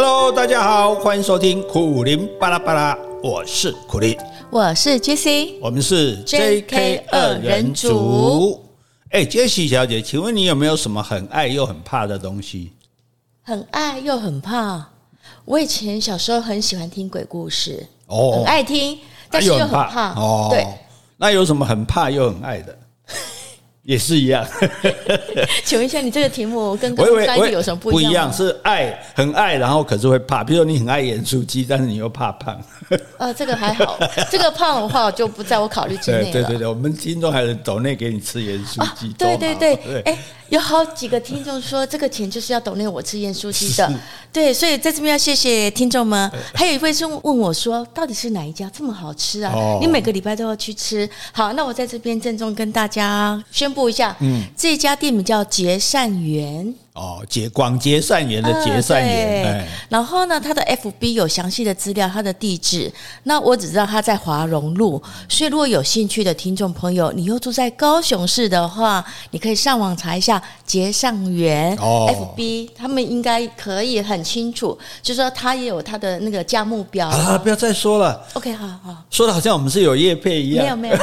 Hello，大家好，欢迎收听苦林巴拉巴拉，我是苦林，我是 Jessie，我们是 JK 二人组。哎，Jessie 小姐，请问你有没有什么很爱又很怕的东西？很爱又很怕。我以前小时候很喜欢听鬼故事，哦，很爱听，但是又很怕。哦，对，那有什么很怕又很爱的？也是一样，请问一下，你这个题目跟刚刚有什么不一样？不一样，是爱很爱，然后可是会怕。比如说你很爱盐酥鸡，但是你又怕胖。呃，这个还好，这个胖的话就不在我考虑之内了。对对对，我们听众还是走内给你吃盐酥鸡。啊，对对对，哎。诶有好几个听众说，这个钱就是要抖内我吃盐酥鸡的，对，所以在这边要谢谢听众们。还有一位是问我说，到底是哪一家这么好吃啊？你每个礼拜都要去吃。好，那我在这边郑重跟大家宣布一下，嗯，这家店名叫结善缘。哦，结广结善缘的结善缘。然后呢，他的 FB 有详细的资料，他的地址。那我只知道他在华荣路，所以如果有兴趣的听众朋友，你又住在高雄市的话，你可以上网查一下结善缘哦，FB 他们应该可以很清楚，就是说他也有他的那个价目表。啊，不要再说了。OK，好好。说的好像我们是有业配一样。没有没有，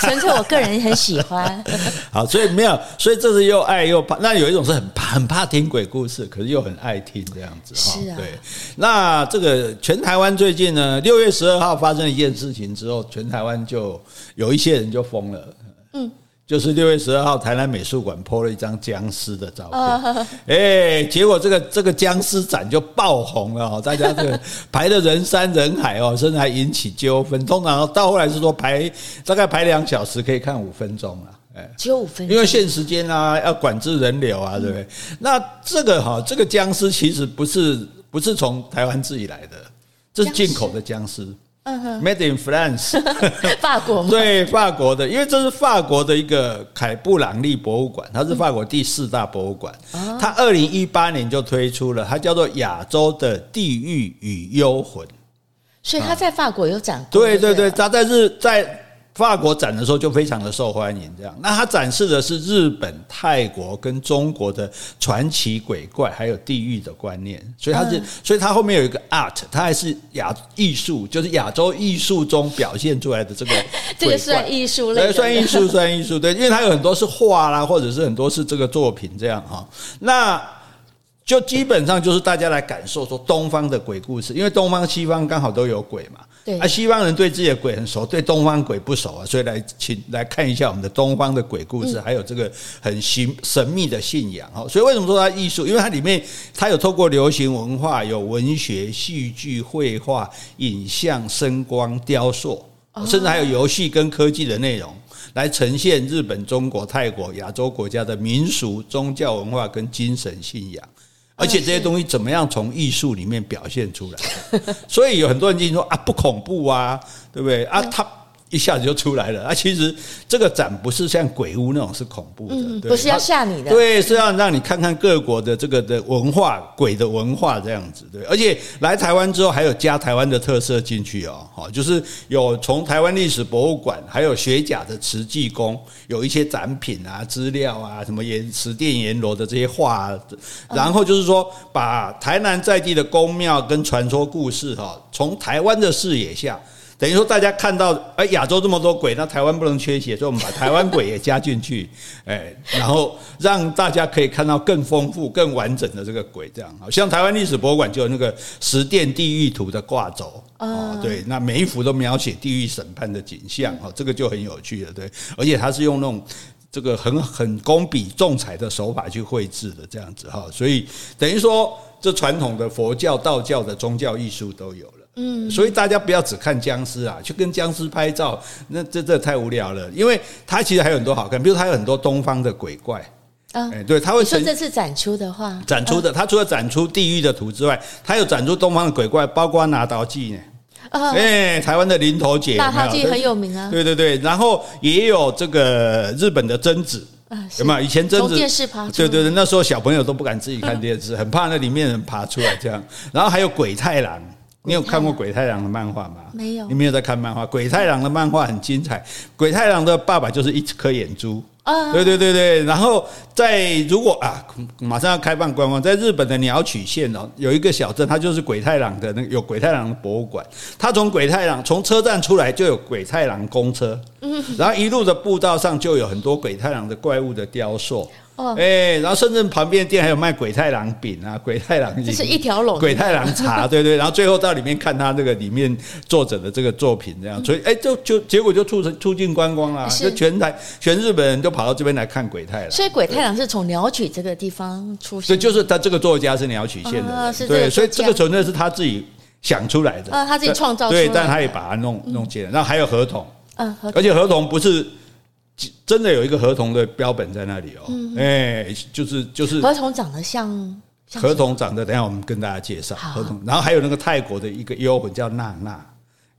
纯粹我个人很喜欢。好，所以没有，所以这是又爱又怕。那有一种是很怕很怕。怕听鬼故事，可是又很爱听这样子哈。是啊，对。那这个全台湾最近呢，六月十二号发生一件事情之后，全台湾就有一些人就疯了。嗯，就是六月十二号，台南美术馆 PO 了一张僵尸的照片。哎，结果这个这个僵尸展就爆红了哦，大家这个 排的人山人海哦，甚至还引起纠纷。通常到后来是说排大概排两小时，可以看五分钟啊。只有五分钟，因为限时间啊，要管制人流啊，对不对？嗯、那这个哈，这个僵尸其实不是不是从台湾自己来的，这是进口的僵尸。嗯哼，Made in France，法国吗？对，法国的，因为这是法国的一个凯布朗利博物馆，它是法国第四大博物馆。嗯、它二零一八年就推出了，它叫做亚洲的地狱与幽魂。所以它在法国有展。对对对，它在日在。法国展的时候就非常的受欢迎，这样。那它展示的是日本、泰国跟中国的传奇鬼怪，还有地狱的观念。所以它是，所以它后面有一个 art，它还是亚艺术，就是亚洲艺术中表现出来的这个。这个算艺术类？对，算艺术，算艺术。对，因为它有很多是画啦，或者是很多是这个作品这样哈。那就基本上就是大家来感受说东方的鬼故事，因为东方西方刚好都有鬼嘛。对啊，西方人对自己的鬼很熟，对东方鬼不熟啊，所以来请来看一下我们的东方的鬼故事，还有这个很神神秘的信仰哈。所以为什么说它艺术？因为它里面它有透过流行文化、有文学、戏剧、绘画、影像、声光、雕塑，甚至还有游戏跟科技的内容，来呈现日本、中国、泰国、亚洲国家的民俗、宗教文化跟精神信仰。而且这些东西怎么样从艺术里面表现出来？所以有很多人就说啊，不恐怖啊，对不对啊？他。一下子就出来了啊！其实这个展不是像鬼屋那种是恐怖的，嗯、不是要吓你的，对，是要让你看看各国的这个的文化，鬼的文化这样子，对。而且来台湾之后，还有加台湾的特色进去哦，好，就是有从台湾历史博物馆，还有学甲的慈济宫，有一些展品啊、资料啊，什么岩十殿阎罗的这些画，然后就是说把台南在地的宫庙跟传说故事哈，从台湾的视野下。等于说，大家看到哎，亚洲这么多鬼，那台湾不能缺席，所以我们把台湾鬼也加进去，哎，然后让大家可以看到更丰富、更完整的这个鬼，这样。好像台湾历史博物馆就有那个十殿地狱图的挂轴，哦，对，那每一幅都描写地狱审判的景象，哦，这个就很有趣了，对，而且它是用那种这个很很工笔重彩的手法去绘制的，这样子哈，所以等于说，这传统的佛教、道教的宗教艺术都有了。嗯，所以大家不要只看僵尸啊，去跟僵尸拍照，那这这太无聊了。因为它其实还有很多好看，比如它有很多东方的鬼怪啊，哎，对，它会。说这次展出的话，展出的，它除了展出地狱的图之外，它有展出东方的鬼怪，包括拿刀记呢。啊，哎，台湾的林头姐，拿刀记很有名啊。对对对，然后也有这个日本的贞子啊，有没有？以前贞子电视爬出，对对对，那时候小朋友都不敢自己看电视，很怕那里面人爬出来这样。然后还有鬼太郎。你有看过鬼太郎的漫画吗？没有。你没有在看漫画？鬼太郎的漫画很精彩。鬼太郎的爸爸就是一颗眼珠，啊，对对对对，然后在如果啊，马上要开放观光，在日本的鸟取县哦，有一个小镇，它就是鬼太郎的那个有鬼太郎的博物馆。它从鬼太郎从车站出来就有鬼太郎公车，嗯，然后一路的步道上就有很多鬼太郎的怪物的雕塑。哦，哎，然后深圳旁边店还有卖鬼太郎饼啊，鬼太郎，这是一条龙，鬼太郎茶，对对，然后最后到里面看他这个里面作者的这个作品，这样，所以哎，就就结果就促成促进观光啦，就全台全日本人都跑到这边来看鬼太郎。所以鬼太郎是从鸟取这个地方出现，对，就是他这个作家是鸟取县的，对，所以这个纯粹是他自己想出来的，啊，他自己创造出来的，对，但他也把它弄弄进来，然后还有合同，嗯，而且合同不是。真的有一个合同的标本在那里哦，哎，就是就是合同长得像合同长得，等下我们跟大家介绍合同。然后还有那个泰国的一个幽魂叫娜娜，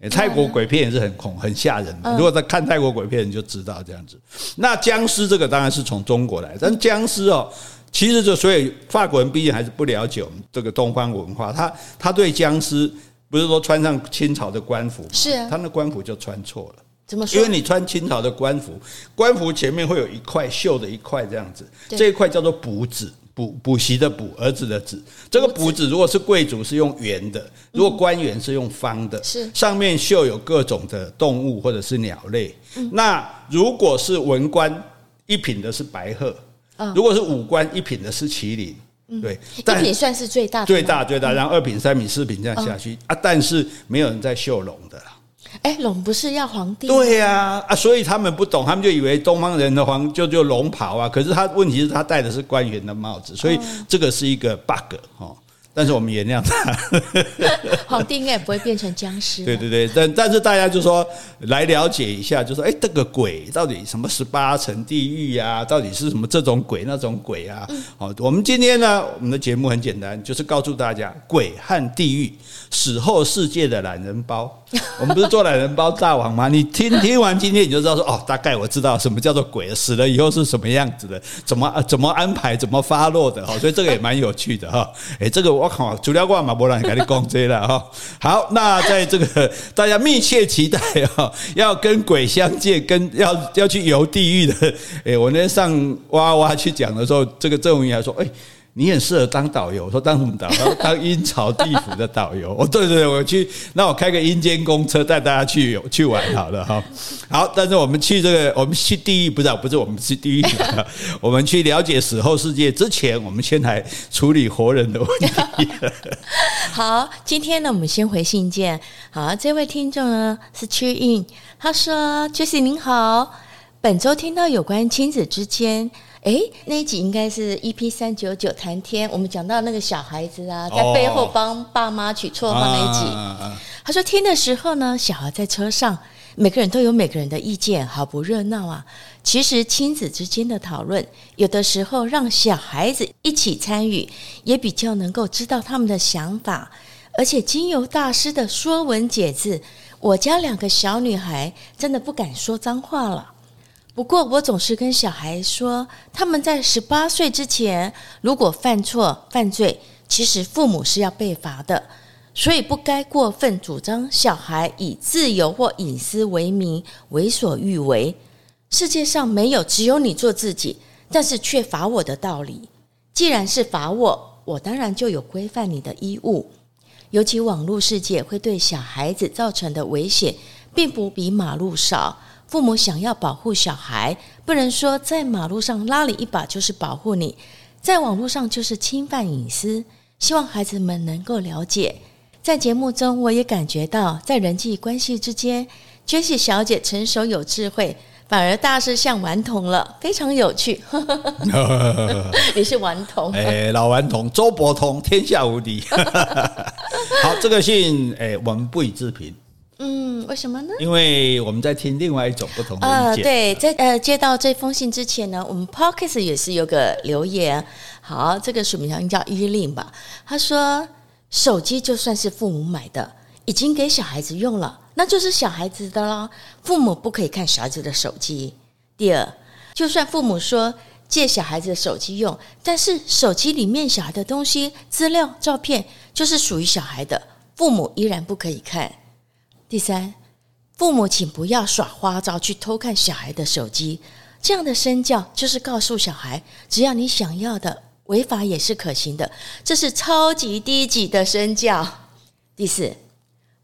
泰国鬼片也是很恐很吓人的。如果在看泰国鬼片，你就知道这样子。那僵尸这个当然是从中国来，但僵尸哦，其实就所以法国人毕竟还是不了解我们这个东方文化，他他对僵尸不是说穿上清朝的官服，是啊，他那官服就穿错了。怎么说？因为你穿清朝的官服，官服前面会有一块绣的一块这样子，这一块叫做补子，补补习的补，儿子的子。这个补子如果是贵族是用圆的，如果官员是用方的，是上面绣有各种的动物或者是鸟类。那如果是文官一品的是白鹤，如果是武官一品的是麒麟。对，一品算是最大的，最大最大，然后二品、三品、四品这样下去啊，但是没有人在绣龙的啦。哎，龙不是要皇帝？对呀，啊，啊，所以他们不懂，他们就以为东方人的皇就就龙袍啊。可是他问题是他戴的是官员的帽子，所以这个是一个 bug 哦。但是我们原谅他，皇帝应该也不会变成僵尸。对对对，但但是大家就说来了解一下，就说哎，这个鬼到底什么十八层地狱啊？到底是什么这种鬼那种鬼啊？好，我们今天呢，我们的节目很简单，就是告诉大家鬼和地狱死后世界的懒人包。我们不是做懒人包大王吗？你听听完今天你就知道说哦，大概我知道什么叫做鬼，死了以后是什么样子的，怎么怎么安排，怎么发落的哈。所以这个也蛮有趣的哈。哎，这个我靠。主料挂马波兰，赶紧讲这了哈。好，那在这个大家密切期待哈，要跟鬼相见，跟要要去游地狱的。哎，我那天上哇哇去讲的时候，这个郑文仪还说，哎。你很适合当导游，我说当什么导游？当阴曹地府的导游。哦，对对对，我去，那我开个阴间公车带大家去去玩好了哈。好，但是我们去这个，我们去地狱不是不是我们去地狱，我们去了解死后世界之前，我们先来处理活人的问题。好，今天呢，我们先回信件。好，这位听众呢是屈印，他说：Jesse 您好，本周听到有关亲子之间。”哎，那一集应该是 EP 三九九谈天，我们讲到那个小孩子啊，在背后帮爸妈取绰号那一集。他说听的时候呢，小孩在车上，每个人都有每个人的意见，好不热闹啊。其实亲子之间的讨论，有的时候让小孩子一起参与，也比较能够知道他们的想法。而且经由大师的说文解字，我家两个小女孩真的不敢说脏话了。不过，我总是跟小孩说，他们在十八岁之前，如果犯错、犯罪，其实父母是要被罚的，所以不该过分主张小孩以自由或隐私为名为所欲为。世界上没有只有你做自己，但是却罚我的道理。既然是罚我，我当然就有规范你的义务。尤其网络世界会对小孩子造成的危险，并不比马路少。父母想要保护小孩，不能说在马路上拉你一把就是保护你，在网络上就是侵犯隐私。希望孩子们能够了解。在节目中，我也感觉到，在人际关系之间，Jesse 小姐成熟有智慧，反而大师像顽童了，非常有趣。你是顽童，哎，老顽童，周伯通，天下无敌。好，这个信，哎，我们不予置评。嗯，为什么呢？因为我们在听另外一种不同的意见。呃，对，在呃接到这封信之前呢，我们 Podcast 也是有个留言。好，这个署名应叫依令吧。他说，手机就算是父母买的，已经给小孩子用了，那就是小孩子的啦。父母不可以看小孩子的手机。第二，就算父母说借小孩子的手机用，但是手机里面小孩的东西、资料、照片就是属于小孩的，父母依然不可以看。第三，父母请不要耍花招去偷看小孩的手机，这样的身教就是告诉小孩，只要你想要的，违法也是可行的，这是超级低级的身教。第四，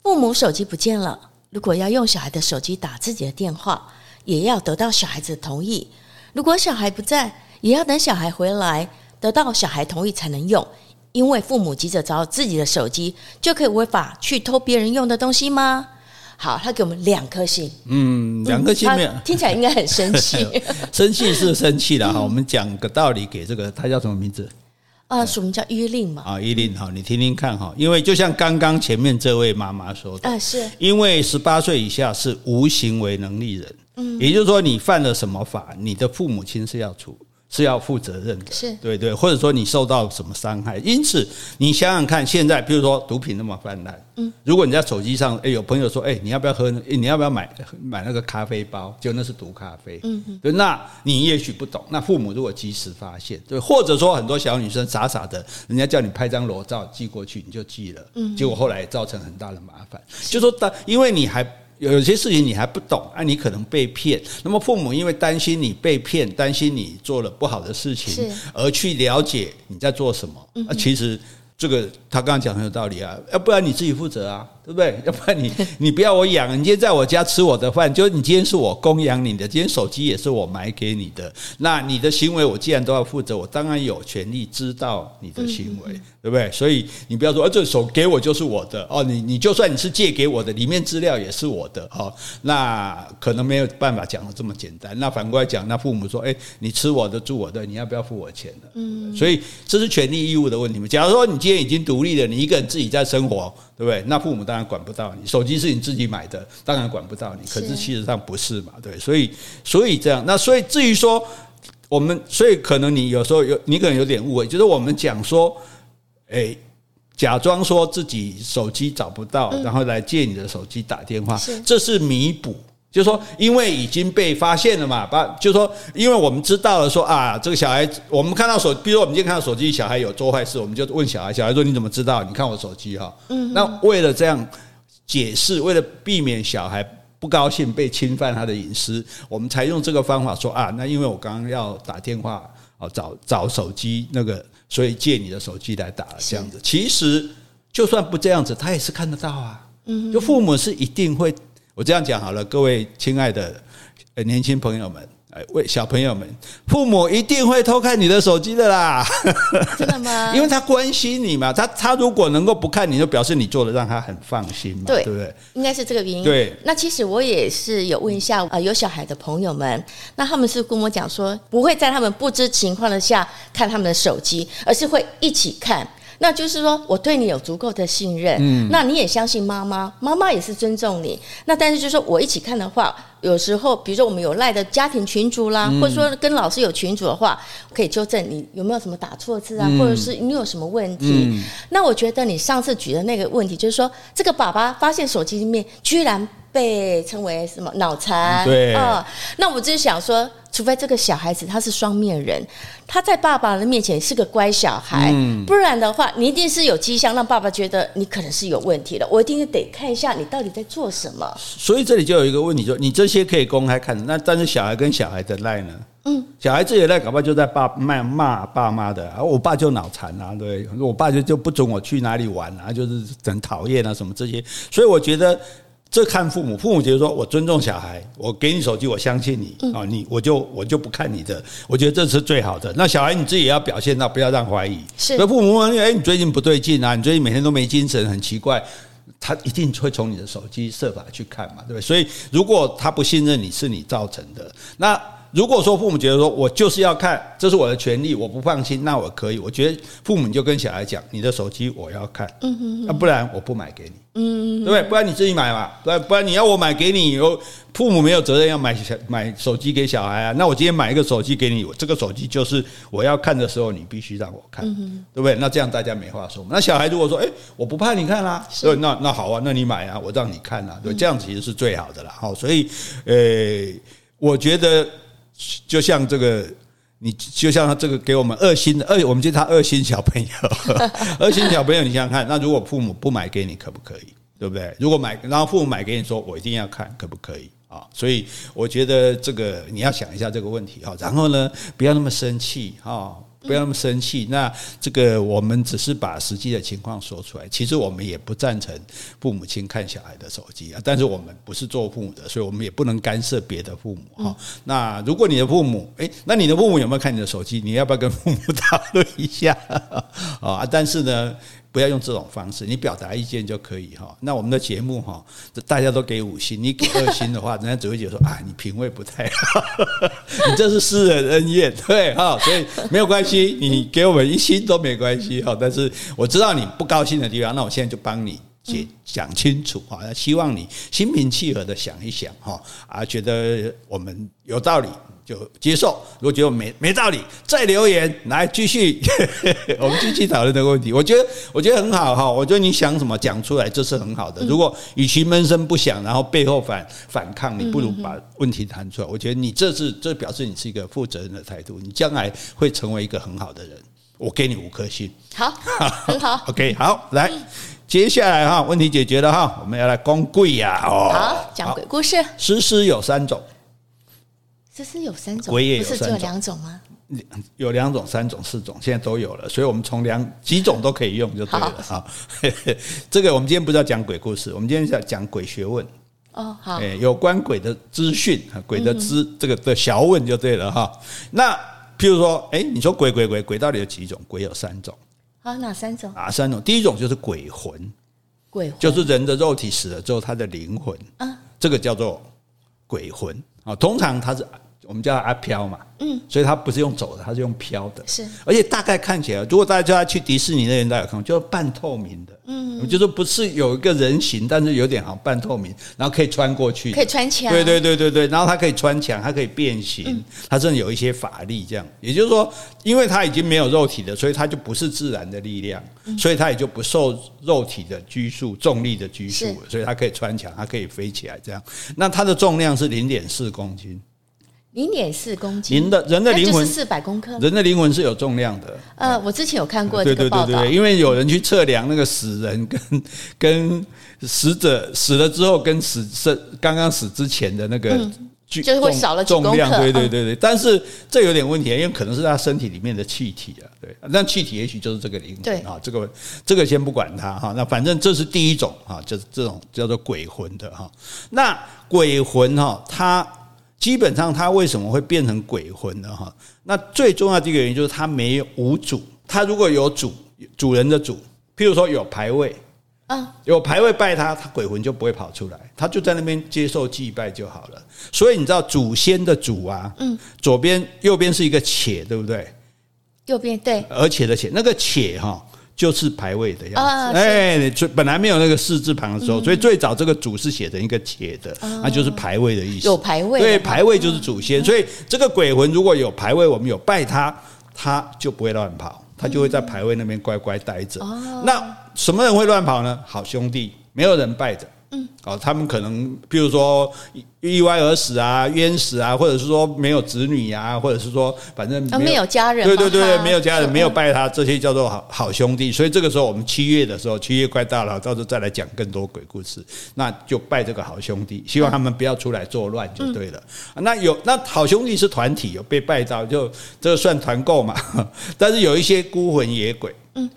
父母手机不见了，如果要用小孩的手机打自己的电话，也要得到小孩子的同意。如果小孩不在，也要等小孩回来，得到小孩同意才能用。因为父母急着找自己的手机，就可以违法去偷别人用的东西吗？好，他给我们两颗星。嗯，两颗星没有，听起来应该很生气。生气是生气了哈。我们讲个道理给这个，他叫什么名字？啊，什么叫依令嘛？啊，依令哈，你听听看哈。因为就像刚刚前面这位妈妈说的，啊，是因为十八岁以下是无行为能力人。嗯，也就是说，你犯了什么法，你的父母亲是要处。是要负责任的，是对对，或者说你受到什么伤害，因此你想想看，现在比如说毒品那么泛滥，嗯，如果你在手机上，哎，有朋友说，哎，你要不要喝？你要不要买买那个咖啡包？就那是毒咖啡，嗯嗯，对，那你也许不懂，那父母如果及时发现，对，或者说很多小女生傻傻的，人家叫你拍张裸照寄过去，你就寄了，嗯，结果后来造成很大的麻烦，就说当因为你还。有些事情你还不懂啊，你可能被骗。那么父母因为担心你被骗，担心你做了不好的事情，而去了解你在做什么。啊，其实这个他刚刚讲很有道理啊，要不然你自己负责啊。对不对？要不然你你不要我养，你今天在我家吃我的饭，就是你今天是我供养你的，今天手机也是我买给你的，那你的行为我既然都要负责，我当然有权利知道你的行为，对不对？所以你不要说，啊，这手给我就是我的哦，你你就算你是借给我的，里面资料也是我的哦，那可能没有办法讲的这么简单。那反过来讲，那父母说，哎，你吃我的住我的，你要不要付我钱的？嗯，所以这是权利义务的问题嘛。假如说你今天已经独立了，你一个人自己在生活。对不对？那父母当然管不到你，手机是你自己买的，当然管不到你。可是事实上不是嘛？对，所以所以这样，那所以至于说我们，所以可能你有时候有你可能有点误会，就是我们讲说，哎，假装说自己手机找不到，然后来借你的手机打电话，这是弥补。就是说，因为已经被发现了嘛，把就是说，因为我们知道了说啊，这个小孩，我们看到手，比如我们今天看到手机，小孩有做坏事，我们就问小孩，小孩说你怎么知道？你看我手机哈。嗯。那为了这样解释，为了避免小孩不高兴被侵犯他的隐私，我们才用这个方法说啊，那因为我刚刚要打电话啊，找找手机那个，所以借你的手机来打这样子。其实就算不这样子，他也是看得到啊。嗯。就父母是一定会。我这样讲好了，各位亲爱的年轻朋友们，哎，为小朋友们，父母一定会偷看你的手机的啦。真的吗？因为他关心你嘛，他他如果能够不看你，就表示你做的让他很放心嘛，对，对不对？应该是这个原因。对。那其实我也是有问一下啊，有小孩的朋友们，那他们是跟我讲说，不会在他们不知情况的下看他们的手机，而是会一起看。那就是说，我对你有足够的信任，嗯，那你也相信妈妈，妈妈也是尊重你。那但是就是说我一起看的话，有时候比如说我们有赖的家庭群组啦，或者说跟老师有群组的话，可以纠正你有没有什么打错字啊，或者是你有什么问题。那我觉得你上次举的那个问题，就是说这个爸爸发现手机里面居然被称为什么脑残，对啊，那我就是想说。除非这个小孩子他是双面人，他在爸爸的面前是个乖小孩，嗯、不然的话，你一定是有迹象让爸爸觉得你可能是有问题的。我一定得看一下你到底在做什么。所以这里就有一个问题，说你这些可以公开看，那但是小孩跟小孩的赖呢？嗯，小孩自己的赖搞不好就在爸骂骂爸妈的，啊，我爸就脑残啊，对，我爸就就不准我去哪里玩啊，就是很讨厌啊什么这些。所以我觉得。这看父母，父母觉得说我尊重小孩，我给你手机，我相信你啊，你我就我就不看你的，我觉得这是最好的。那小孩你自己也要表现到不要让怀疑。是，所以父母问，哎，你最近不对劲啊？你最近每天都没精神，很奇怪。他一定会从你的手机设法去看嘛，对不对？所以如果他不信任你是你造成的，那。如果说父母觉得说我就是要看，这是我的权利，我不放心，那我可以。我觉得父母就跟小孩讲，你的手机我要看，嗯哼，那不然我不买给你，嗯，对不对？不然你自己买嘛，不然不然你要我买给你，有父母没有责任要买小买手机给小孩啊。那我今天买一个手机给你，我这个手机就是我要看的时候，你必须让我看，对不对？那这样大家没话说。那小孩如果说，哎，我不怕你看啦，对，那那好啊，那你买啊，我让你看啊，对，这样其实是最好的啦。好，所以，呃，我觉得。就像这个，你就像他这个给我们二星的二，我们叫他二星小朋友，二星小朋友，你想想看，那如果父母不买给你，可不可以？对不对？如果买，然后父母买给你说，我一定要看，可不可以？啊，所以我觉得这个你要想一下这个问题哈，然后呢，不要那么生气哈。不要那么生气。那这个我们只是把实际的情况说出来。其实我们也不赞成父母亲看小孩的手机啊。但是我们不是做父母的，所以我们也不能干涉别的父母哈。那如果你的父母，诶，那你的父母有没有看你的手机？你要不要跟父母 讨论一下 啊？但是呢。不要用这种方式，你表达意见就可以哈。那我们的节目哈，大家都给五星，你给二星的话，人家只会觉得说啊，你品味不太好，你这是私人恩怨，对哈。所以没有关系，你给我们一星都没关系哈。但是我知道你不高兴的地方，那我现在就帮你解讲清楚哈。希望你心平气和的想一想哈，啊，觉得我们有道理。就接受，如果觉得没没道理，再留言来继续，我们继续讨论这个问题。我觉得我觉得很好哈，我觉得你想什么讲出来，这是很好的。如果与其闷声不响，然后背后反反抗，你不如把问题谈出来。我觉得你这是这表示你是一个负责任的态度，你将来会成为一个很好的人。我给你五颗星，好，很好。OK，好，来，接下来哈，问题解决了哈，我们要来讲鬼呀哦，好，讲鬼故事。诗诗有三种。诗诗有三种，鬼也有三种，不是只有两种吗？有两种、三种、四种，现在都有了，所以我们从两几种都可以用就对了啊。这个我们今天不是要讲鬼故事，我们今天是要讲鬼学问哦。好，有关鬼的资讯，鬼的资这个的小问就对了哈。那譬如说，哎，你说鬼鬼鬼鬼到底有几种？鬼有三种。好，哪三种？啊，三种。第一种就是鬼魂，鬼魂就是人的肉体死了之后，他的灵魂啊，这个叫做鬼魂啊。通常他是。我们叫它阿飘嘛，嗯，所以它不是用走的，它是用飘的，是，而且大概看起来，如果大家去迪士尼那边，大家有看过，就是半透明的，嗯，就是不是有一个人形，但是有点好像半透明，然后可以穿过去，可以穿墙，对对对对对，然后它可以穿墙，它可以变形，它甚至有一些法力，这样，也就是说，因为它已经没有肉体了，所以它就不是自然的力量，所以它也就不受肉体的拘束、重力的拘束，所以它可以穿墙，它可以飞起来，这样，那它的重量是零点四公斤。零点四公斤，人的人的灵魂四百公克，人的灵魂是有重量的。呃，我之前有看过这个报道，对对对对，因为有人去测量那个死人跟跟死者死了之后跟死生刚刚死之前的那个，就是会少了重量，对对对对。但是这有点问题，因为可能是他身体里面的气体啊，对，那气体也许就是这个灵魂啊。这个这个先不管它哈，那反正这是第一种哈，就是这种叫做鬼魂的哈。那鬼魂哈，它。基本上，它为什么会变成鬼魂呢？哈，那最重要的一个原因就是它没有无主。它如果有主，主人的主，譬如说有牌位，啊，有牌位拜他，他鬼魂就不会跑出来，他就在那边接受祭拜就好了。所以你知道祖先的祖啊，嗯，左边右边是一个且，对不对？右边对，而且的且，那个且哈。就是排位的样子，哎，最本来没有那个四字旁的时候，所以最早这个“主”是写成一个“且”的，那就是排位的意思。有排位，对，排位就是祖先，所以这个鬼魂如果有排位，我们有拜他，他就不会乱跑，他就会在排位那边乖乖待着。那什么人会乱跑呢？好兄弟，没有人拜的。嗯，哦，他们可能，譬如说意外而死啊，冤死啊，或者是说没有子女啊，或者是说反正没有，家人，对对对，没有家人，没有拜他，这些叫做好好兄弟。所以这个时候，我们七月的时候，七月快到了，到时候再来讲更多鬼故事，那就拜这个好兄弟，希望他们不要出来作乱就对了。那有那好兄弟是团体，有被拜到，就这个算团购嘛。但是有一些孤魂野鬼，嗯。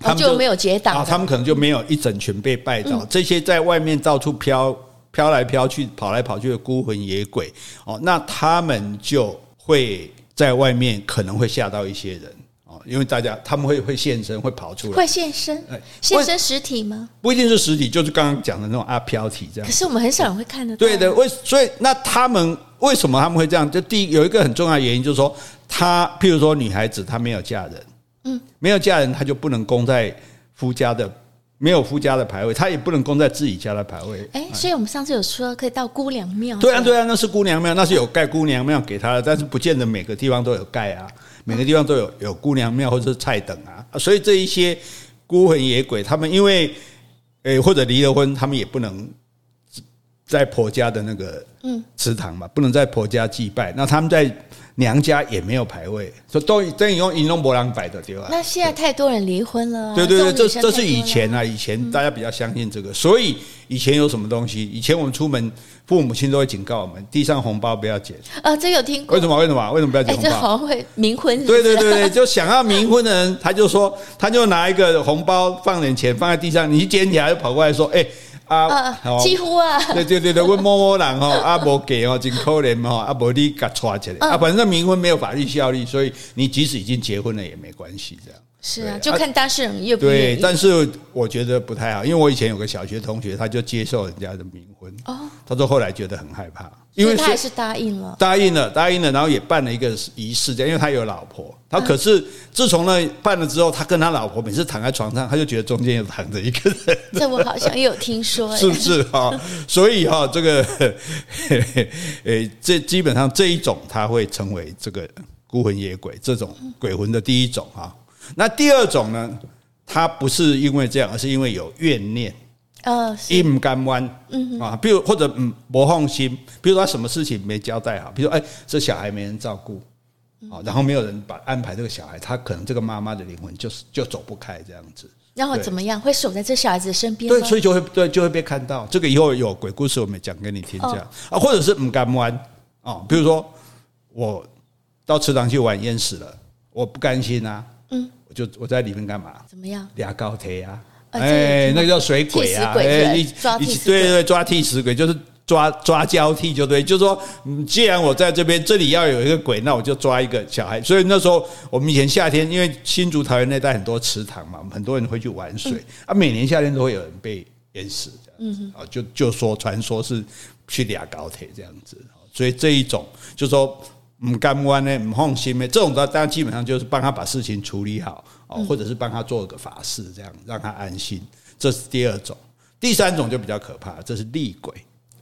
他们就没有结党，他们可能就没有一整群被拜倒。这些在外面到处飘飘来飘去、跑来跑去的孤魂野鬼哦，那他们就会在外面可能会吓到一些人哦，因为大家他们会会现身，会跑出来，会现身，现身实体吗？不一定是实体，就是刚刚讲的那种阿飘体这样。可是我们很少人会看得到。对的，为所以那他们为什么他们会这样？就第一有一个很重要的原因，就是说他譬如说女孩子她没有嫁人。嗯，没有嫁人，他就不能供在夫家的，没有夫家的牌位，他也不能供在自己家的牌位。哎，所以我们上次有说可以到姑娘庙。对啊，对啊，那是姑娘庙，那是有盖姑娘庙给他的，但是不见得每个地方都有盖啊，每个地方都有有姑娘庙或者是菜等啊。所以这一些孤魂野鬼，他们因为诶或者离了婚，他们也不能在婆家的那个嗯祠堂嘛，不能在婆家祭拜，那他们在。娘家也没有牌位，所以都等于用银龙博朗摆的对吧？那现在太多人离婚了、啊，对对对，这这是以前啊，以前大家比较相信这个，嗯、所以以前有什么东西？以前我们出门，父母亲都会警告我们，地上红包不要捡。啊，这有听过？为什么？为什么？为什么不要捡红包？这好像会冥婚是是？对对对对，就想要冥婚的人，他就说，他就拿一个红包放点钱放在地上，你一捡起来就跑过来说，哎。啊，几乎啊，对对对对，问某某人吼，啊无给哦，真可怜吼，啊无你给抓起来，啊反正冥婚没有法律效力，所以你即使已经结婚了也没关系，这样。是啊，就看当事人愿不愿意。对，但是我觉得不太好，因为我以前有个小学同学，他就接受人家的冥婚，哦，他说后来觉得很害怕，因为他还是答应了，答应了，答应了，然后也办了一个仪式，这样，因为他有老婆，他可是自从呢办了之后，他跟他老婆每次躺在床上，他就觉得中间有躺着一个人。这我好像也有听说，是不是哈？所以哈，这个，诶，这基本上这一种他会成为这个孤魂野鬼这种鬼魂的第一种哈。那第二种呢？他不是因为这样，而是因为有怨念，呃，阴干弯，嗯啊，比如或者嗯不放心，比如说他什么事情没交代好，比如说哎，这小孩没人照顾，啊，然后没有人把安排这个小孩，他可能这个妈妈的灵魂就是就走不开这样子。然后怎么样？会守在这小孩子身边？对，所以就会对就会被看到。这个以后有鬼故事我们讲给你听，这样啊，或者是唔干弯啊，比如说我到池塘去玩淹死了，我不甘心啊，嗯。我就我在里面干嘛？怎么样？俩高铁啊！哎，那个叫水鬼啊！哎，一一起对对抓替死鬼，就是抓抓交替，就对，就是说，既然我在这边，这里要有一个鬼，那我就抓一个小孩。所以那时候我们以前夏天，因为新竹桃园那带很多池塘嘛，很多人会去玩水啊。每年夏天都会有人被淹死，这样子啊，就就说传说是去俩高铁这样子。所以这一种就是说。唔甘愿呢，唔放心呢，这种的大家基本上就是帮他把事情处理好哦，或者是帮他做个法事，这样让他安心。这是第二种，第三种就比较可怕，这是厉鬼。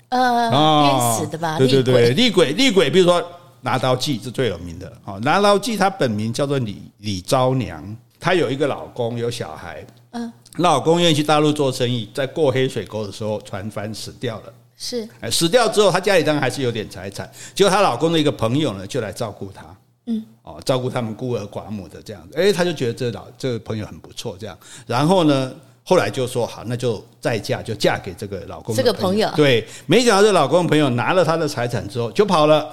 呃，冤死的吧？对对对，厉鬼，厉鬼，比如说拿刀记是最有名的哦。拿刀记他本名叫做李李昭娘，她有一个老公，有小孩。嗯，老公愿意去大陆做生意，在过黑水沟的时候船翻死掉了。是，哎，死掉之后，她家里当然还是有点财产。结果她老公的一个朋友呢，就来照顾她，嗯，哦，照顾他们孤儿寡母的这样子。哎，她就觉得这老这个朋友很不错，这样。然后呢，后来就说好，那就再嫁，就嫁给这个老公。这个朋友，对，没想到这老公的朋友拿了他的财产之后就跑了。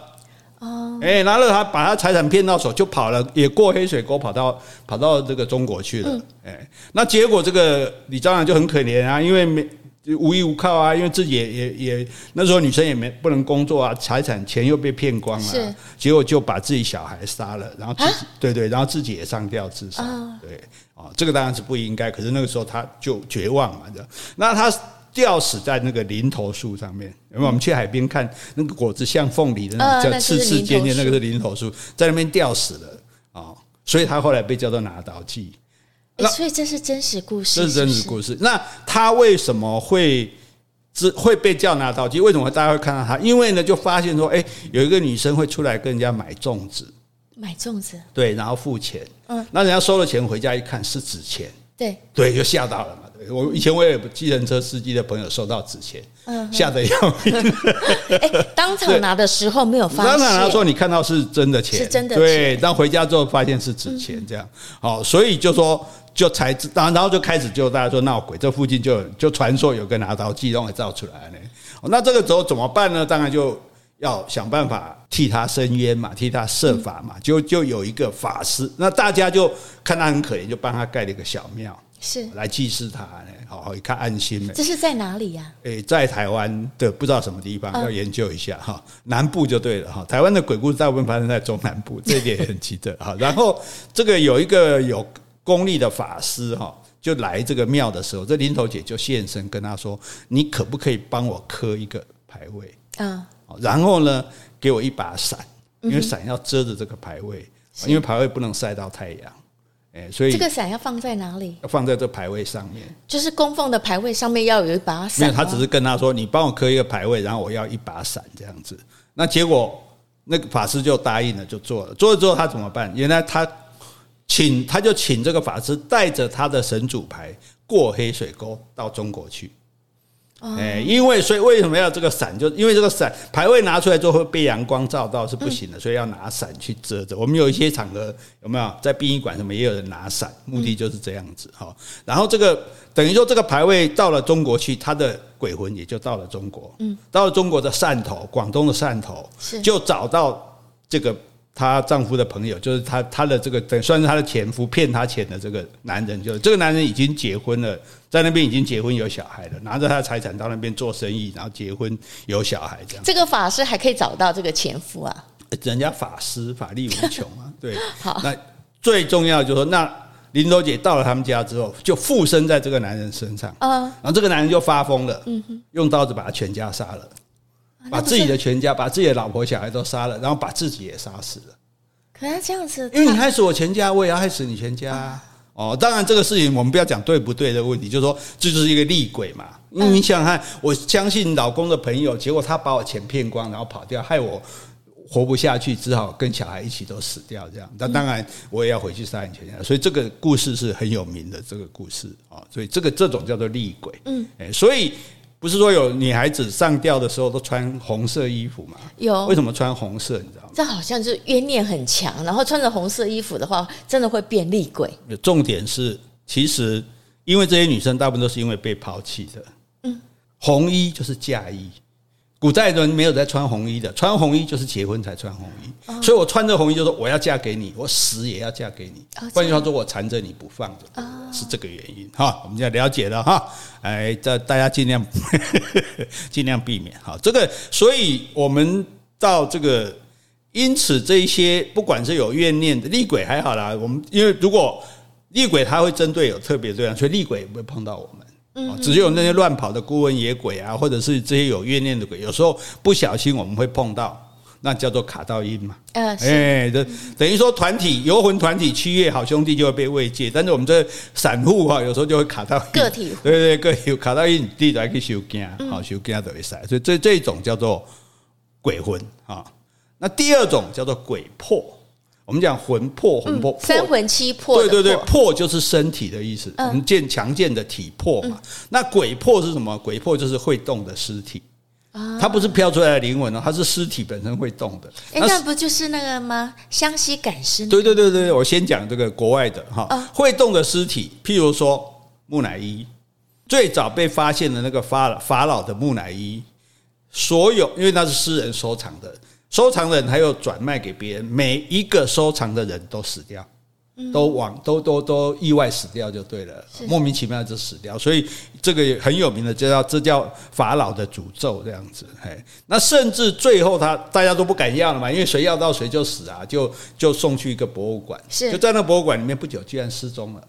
哦，哎，拿了他把他财产骗到手就跑了，也过黑水沟跑到跑到这个中国去了。哎，那结果这个李昭娘就很可怜啊，因为没。就无依无靠啊，因为自己也也也那时候女生也没不能工作啊，财产钱又被骗光了，是。结果就把自己小孩杀了，然后自己、啊、对对，然后自己也上吊自杀，哦、对啊，这个当然是不应该，可是那个时候他就绝望嘛，那他吊死在那个林头树上面，因为我们去海边看那个果子像凤梨的那种叫刺刺尖尖，那个是林头树，在那边吊死了啊，所以他后来被叫做拿刀记。那所以这是真实故事，这是真实故事。那他为什么会只会被叫拿刀记？为什么大家会看到他？因为呢，就发现说，哎，有一个女生会出来跟人家买粽子，买粽子，对，然后付钱。嗯，那人家收了钱回家一看是纸钱，对，对，就吓到了嘛。对，我以前我也有计程车司机的朋友收到纸钱，嗯，吓得要命。哎，当场拿的时候没有发现，当场拿说你看到是真的钱，是真的，对。但回家之后发现是纸钱，这样，好，所以就说。就才知道，然后就开始就大家说闹鬼，这附近就就传说有个拿刀记，让给造出来呢。那这个时候怎么办呢？当然就要想办法替他伸冤嘛，替他设法嘛。就就有一个法师，那大家就看他很可怜，就帮他盖了一个小庙，是来祭祀他呢。好好一看安心了。这是在哪里呀？诶，在台湾的不知道什么地方，要研究一下哈。南部就对了哈。台湾的鬼故事大部分发生在中南部，这一点也很奇特哈。然后这个有一个有。公立的法师哈，就来这个庙的时候，这林头姐就现身跟他说：“你可不可以帮我刻一个牌位啊？然后呢，给我一把伞，因为伞要遮着这个牌位，因为牌位不能晒到太阳。哎，所以这个伞要放在哪里？要放在这牌位上面，就是供奉的牌位上面要有一把伞。没有，他只是跟他说：你帮我刻一个牌位，然后我要一把伞这样子。那结果那个法师就答应了，就做了。做了之后他怎么办？原来他。请他就请这个法师带着他的神主牌过黑水沟到中国去，哎，因为所以为什么要这个伞？就因为这个伞牌位拿出来之后会被阳光照到是不行的，所以要拿伞去遮着。我们有一些场合有没有在殡仪馆什么也有人拿伞，目的就是这样子哈。然后这个等于说这个牌位到了中国去，他的鬼魂也就到了中国，嗯，到了中国的汕头，广东的汕头，就找到这个。她丈夫的朋友就是她，她的这个等算是她的前夫骗她钱的这个男人，就这个男人已经结婚了，在那边已经结婚有小孩了，拿着他的财产到那边做生意，然后结婚有小孩这样。这个法师还可以找到这个前夫啊？人家法师法力无穷啊，对。好，那最重要就是说，那林投姐到了他们家之后，就附身在这个男人身上，嗯，然后这个男人就发疯了，嗯哼，用刀子把他全家杀了。把自己的全家，把自己的老婆小孩都杀了，然后把自己也杀死了。可是这样子，因为你害死我全家，我也要害死你全家。哦，当然这个事情我们不要讲对不对的问题，就是说这就是一个厉鬼嘛。因为你想想看，我相信老公的朋友，结果他把我钱骗光，然后跑掉，害我活不下去，只好跟小孩一起都死掉。这样，那当然我也要回去杀你全家。所以这个故事是很有名的，这个故事啊，所以这个这种叫做厉鬼。嗯，哎，所以。不是说有女孩子上吊的时候都穿红色衣服吗？有，为什么穿红色？你知道吗？这好像就是冤念很强，然后穿着红色衣服的话，真的会变厉鬼。重点是，其实因为这些女生大部分都是因为被抛弃的。嗯，红衣就是嫁衣。古代人没有在穿红衣的，穿红衣就是结婚才穿红衣，哦、所以我穿着红衣就说我要嫁给你，我死也要嫁给你。换句话说，我缠着你不放是这个原因哈。我们要了解了哈，哎，这大家尽量 尽量避免哈。这个，所以我们到这个，因此这一些不管是有怨念的厉鬼还好啦，我们因为如果厉鬼他会针对有特别对象，所以厉鬼也不会碰到我们。只有那些乱跑的孤魂野鬼啊，或者是这些有怨念的鬼，有时候不小心我们会碰到，那叫做卡到音嘛。嗯，哎，这等于说团体游魂团体七月好兄弟就会被慰藉，但是我们这散户哈，有时候就会卡到个体。对对，个体卡到阴，第一来去收惊，好收惊都会塞，所以这这种叫做鬼魂啊。那第二种叫做鬼魄。我们讲魂魄，魂魄，三魂七魄。对对对，魄就是身体的意思，我们健强健的体魄嘛。那鬼魄是什么？鬼魄就是会动的尸体，它不是飘出来的灵魂哦，它是尸体本身会动的。哎，那不就是那个吗？湘西赶尸？对对对对，我先讲这个国外的哈，会动的尸体，譬如说木乃伊，最早被发现的那个法法老的木乃伊，所有因为那是私人收藏的。收藏人还有转卖给别人，每一个收藏的人都死掉，都往都都都意外死掉就对了，莫名其妙就死掉，所以这个很有名的就叫这叫法老的诅咒这样子。嘿，那甚至最后他大家都不敢要了嘛，因为谁要到谁就死啊，就就送去一个博物馆，就在那博物馆里面不久居然失踪了，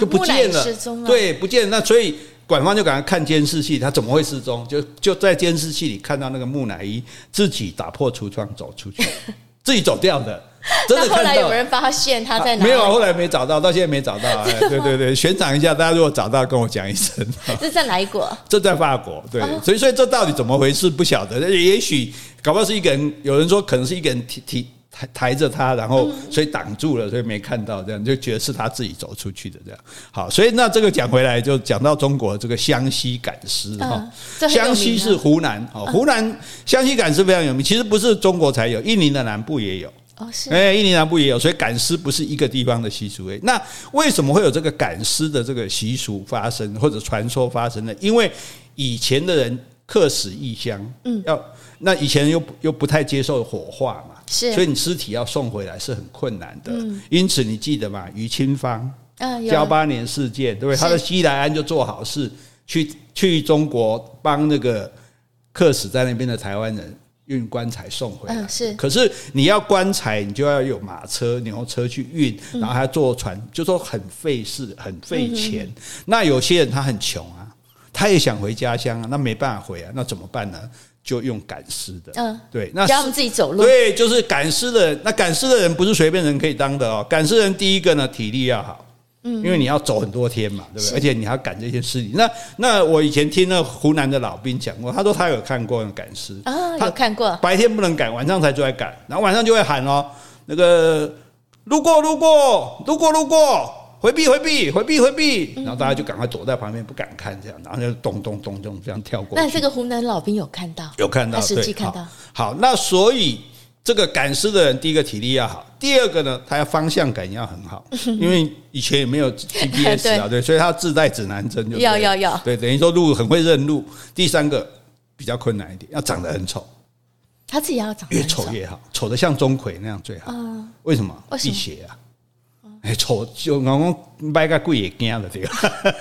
就不见了，对，不见了。那所以。馆方就赶快看监视器，他怎么会失踪？就就在监视器里看到那个木乃伊自己打破橱窗走出去，自己走掉的。真的看到。后来有人发现他在哪？没有，后来没找到，到现在没找到。哎，对 对对，悬赏一下，大家如果找到，跟我讲一声。这在哪一国？这在法国。对，所以所以这到底怎么回事？不晓得。也许搞不好是一个人，有人说可能是一个人提提。抬抬着他，然后所以挡住了，所以没看到，这样就觉得是他自己走出去的这样。好，所以那这个讲回来，就讲到中国这个湘西赶尸哈。湘西是湖南哦，湖南湘西赶尸非常有名。其实不是中国才有，印尼的南部也有哦。是哎，印尼南部也有，所以赶尸不是一个地方的习俗。哎，那为什么会有这个赶尸的这个习俗发生或者传说发生呢？因为以前的人客死异乡，嗯，要那以前又又不太接受火化嘛。是，所以你尸体要送回来是很困难的。嗯，因此你记得吗？于清芳，嗯，噍吧哖事件，对不对？他的西来安就做好事，去去中国帮那个客死在那边的台湾人运棺材送回来。是，可是你要棺材，你就要有马车、牛车去运，然后还要坐船，就说很费事、很费钱。那有些人他很穷啊，他也想回家乡啊，那没办法回啊，那怎么办呢？就用赶尸的，嗯，对，那教他们自己走路，对，就是赶尸的人。那赶尸的人不是随便人可以当的哦。赶尸人第一个呢，体力要好，嗯，因为你要走很多天嘛，对不对？而且你还要赶这些尸体。那那我以前听那湖南的老兵讲过，他说他有看过赶尸啊，有看过，白天不能赶，晚上才出来赶，然后晚上就会喊哦，那个路过路过路过路过回避回避回避回避，然后大家就赶快躲在旁边不敢看这样，然后就咚咚咚咚这样跳过去。那这个湖南老兵有看到？有看到，实际看到。好，那所以这个赶尸的人，第一个体力要好，第二个呢，他要方向感要很好，因为以前也没有 GPS 啊，对，所以他自带指南针就要要要，对，等于说路很会认路。第三个比较困难一点，要长得很丑。他自己要长越丑越好，丑的像钟馗那样最好。为什么？辟邪啊！哎，丑就我讲卖个贵也惊了，这个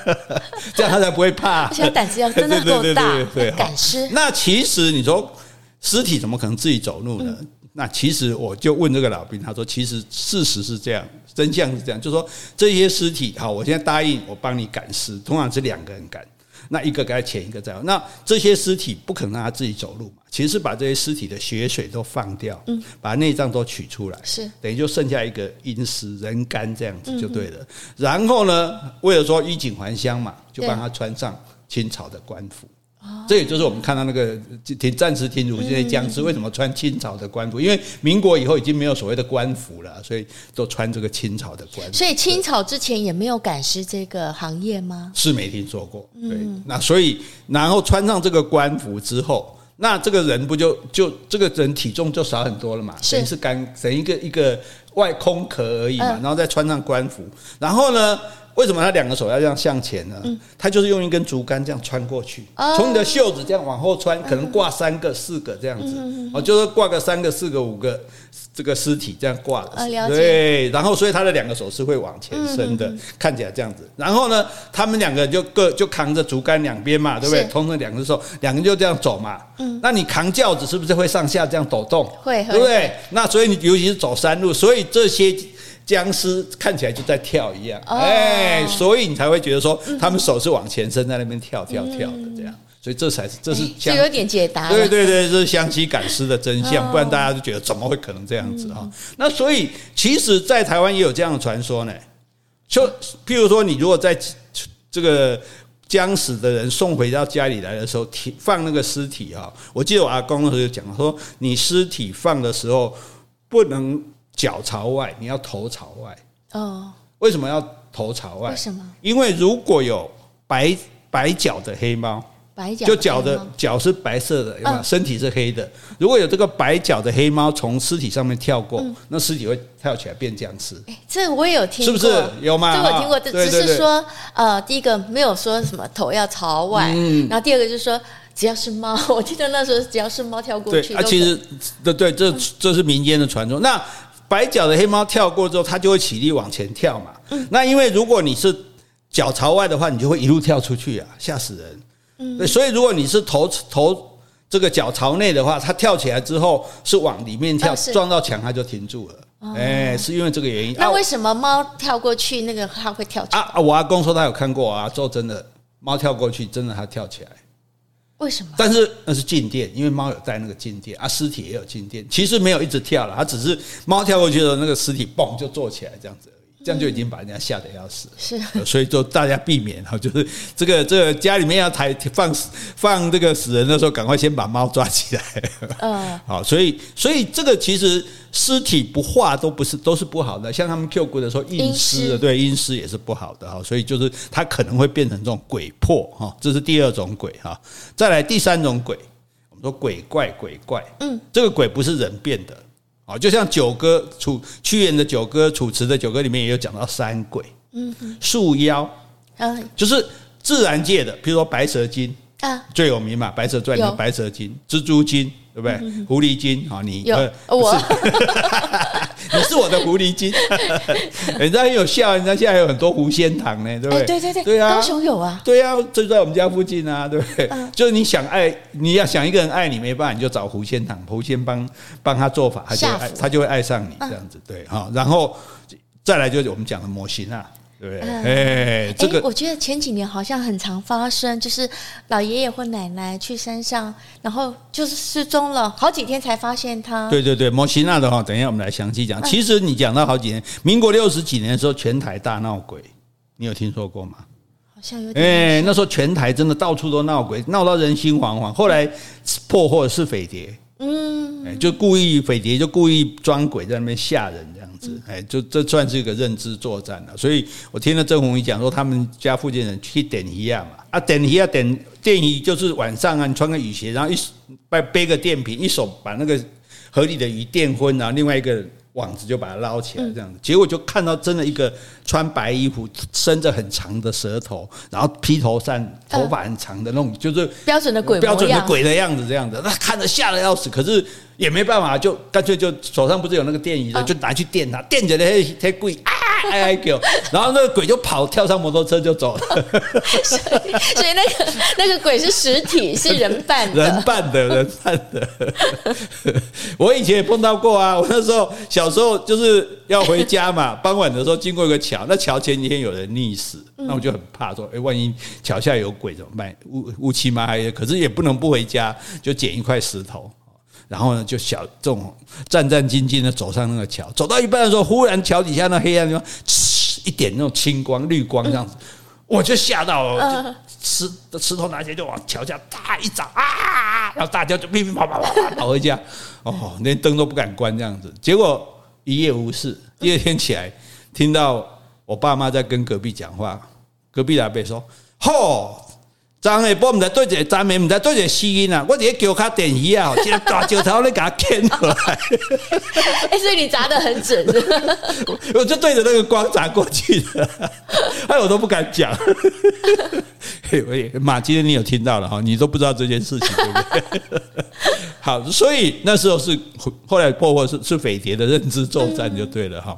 这样他才不会怕。而且胆子要真的够大，对，赶尸。那其实你说尸体怎么可能自己走路呢？那其实我就问这个老兵，他说其实事实是这样，真相是这样，就是说这些尸体，好，我现在答应我帮你赶尸，通常是两个人赶。那一个该前一个在，那这些尸体不可能让他自己走路嘛？其实是把这些尸体的血水都放掉，嗯，把内脏都取出来，是等于就剩下一个阴尸人干这样子就对了。然后呢，为了说衣锦还乡嘛，就帮他穿上清朝的官服。这也就是我们看到那个挺暂时停止这些僵尸为什么穿清朝的官服？因为民国以后已经没有所谓的官服了，所以都穿这个清朝的官服。所以清朝之前也没有赶尸这个行业吗？是没听说过。对，那所以然后穿上这个官服之后，那这个人不就就这个人体重就少很多了嘛？等于是干等一个一个外空壳而已嘛，然后再穿上官服，然后呢？为什么他两个手要这样向前呢？他就是用一根竹竿这样穿过去，从你的袖子这样往后穿，可能挂三个、四个这样子，哦，就是挂个三个、四个、五个这个尸体这样挂的，对。然后，所以他的两个手是会往前伸的，看起来这样子。然后呢，他们两个就各就扛着竹竿两边嘛，对不对？同时两个手，两个人就这样走嘛。那你扛轿子是不是会上下这样抖动？会，对不对？那所以你尤其是走山路，所以这些。僵尸看起来就在跳一样，哎，所以你才会觉得说他们手是往前伸，在那边跳跳跳的这样，所以这才是这是就有点解答。对对对，这是湘西赶尸的真相，不然大家就觉得怎么会可能这样子哈？那所以其实，在台湾也有这样的传说呢。就譬如说，你如果在这个将死的人送回到家里来的时候，放那个尸体哈，我记得我阿公那时候就讲说，你尸体放的时候不能。脚朝外，你要头朝外。哦，为什么要头朝外？为什么？因为如果有白白脚的黑猫，白脚就脚的脚是白色的？身体是黑的。如果有这个白脚的黑猫从尸体上面跳过，那尸体会跳起来变僵尸。哎，这我也有听过，是不是有吗？这个我听过，只是说呃，第一个没有说什么头要朝外，然后第二个就是说。只要是猫，我记得那时候只要是猫跳过去，对，啊，其实对对，这这是民间的传说。那白脚的黑猫跳过之后，它就会起立往前跳嘛。嗯，那因为如果你是脚朝外的话，你就会一路跳出去啊，吓死人。嗯，所以如果你是头头这个脚朝内的话，它跳起来之后是往里面跳，撞到墙它就停住了。哎，是因为这个原因。那为什么猫跳过去那个它会跳起来？啊，我阿公说他有看过啊，说真的，猫跳过去真的它跳起来。为什么？但是那是静电，因为猫有带那个静电啊，尸体也有静电，其实没有一直跳了，它只是猫跳过去的时候，那个尸体嘣就坐起来这样子。这样就已经把人家吓得要死，是，所以就大家避免哈，就是这个这个家里面要抬放放这个死人的时候，赶快先把猫抓起来。嗯，好，所以所以这个其实尸体不化都不是都是不好的，像他们 Q 骨的时候阴尸的，对阴尸也是不好的哈，所以就是它可能会变成这种鬼魄哈，这是第二种鬼哈，再来第三种鬼，我们说鬼怪鬼怪，嗯，这个鬼不是人变的。就像九歌楚屈原的九歌，楚辞的九歌里面也有讲到三鬼，嗯，树妖，嗯，就是自然界的，比如说白蛇精啊，最有名嘛，《白蛇传》里的白蛇精，蜘蛛精。对不对？狐狸精啊，你有我，你是我的狐狸精，人家很有效，人家现在还有很多狐仙堂呢，对不对？对对对，对啊，高雄有啊，对啊，就在我们家附近啊，对不对？就是你想爱，你要想一个人爱你没办法，你就找狐仙堂，狐仙帮帮他做法，他就爱，他就会爱上你这样子，对哈。然后再来就是我们讲的魔神啊。对，哎，这个，我觉得前几年好像很常发生，就是老爷爷或奶奶去山上，然后就是失踪了，好几天才发现他。对对对，摩西娜的话，等一下我们来详细讲。其实你讲到好几年，民国六十几年的时候，全台大闹鬼，你有听说过吗？好像有点。哎，那时候全台真的到处都闹鬼，闹到人心惶惶。后来破获是匪谍。嗯，哎，就故意匪谍，就故意装鬼在那边吓人这样子，哎，就这算是一个认知作战了。所以我听了郑红一讲说，他们家附近人去点鱼啊嘛，啊点鱼啊点电鱼，就是晚上啊，你穿个雨鞋，然后一背背个电瓶，一手把那个河里的鱼电昏，然后另外一个。网子就把它捞起来，这样子，结果就看到真的一个穿白衣服、伸着很长的舌头，然后披头散、头发很长的那种，就是标准的鬼，标准的鬼的样子，这样子，那看着吓得要死，可是也没办法，就干脆就手上不是有那个电椅的，就拿去电他，电着那些鬼啊，哎哎叫，然后那个鬼就跑，跳上摩托车就走了。所以，所以那个那个鬼是实体，是人扮的，人扮的，人扮的。我以前也碰到过啊，我那时候小时候就是要回家嘛，傍晚的时候经过一个桥，那桥前几天有人溺死，那我就很怕，说，哎，万一桥下有鬼怎么办？乌乌漆嘛黑的，可是也不能不回家，就捡一块石头，然后呢，就小这种战战兢兢的走上那个桥，走到一半的时候，忽然桥底下那黑暗地方，一点那种青光绿光这样子，我就吓到了，石石头拿起来就往桥下大一砸啊，然后大家就乒乒乓乓乓跑回家，哦，连灯都不敢关这样子，结果。一夜无事，第二天起来，听到我爸妈在跟隔壁讲话，隔壁阿伯说：“吼，张下波唔知对着，张妹唔知对着声音啊！我直接脚卡电鱼啊，这个大石头你给他牵出来。”哎，所以你砸得很准，我就对着那个光砸过去的，哎，我都不敢讲。马，今天你有听到了哈？你都不知道这件事情，对不对？好，所以那时候是后来破获是是匪谍的认知作战就对了哈。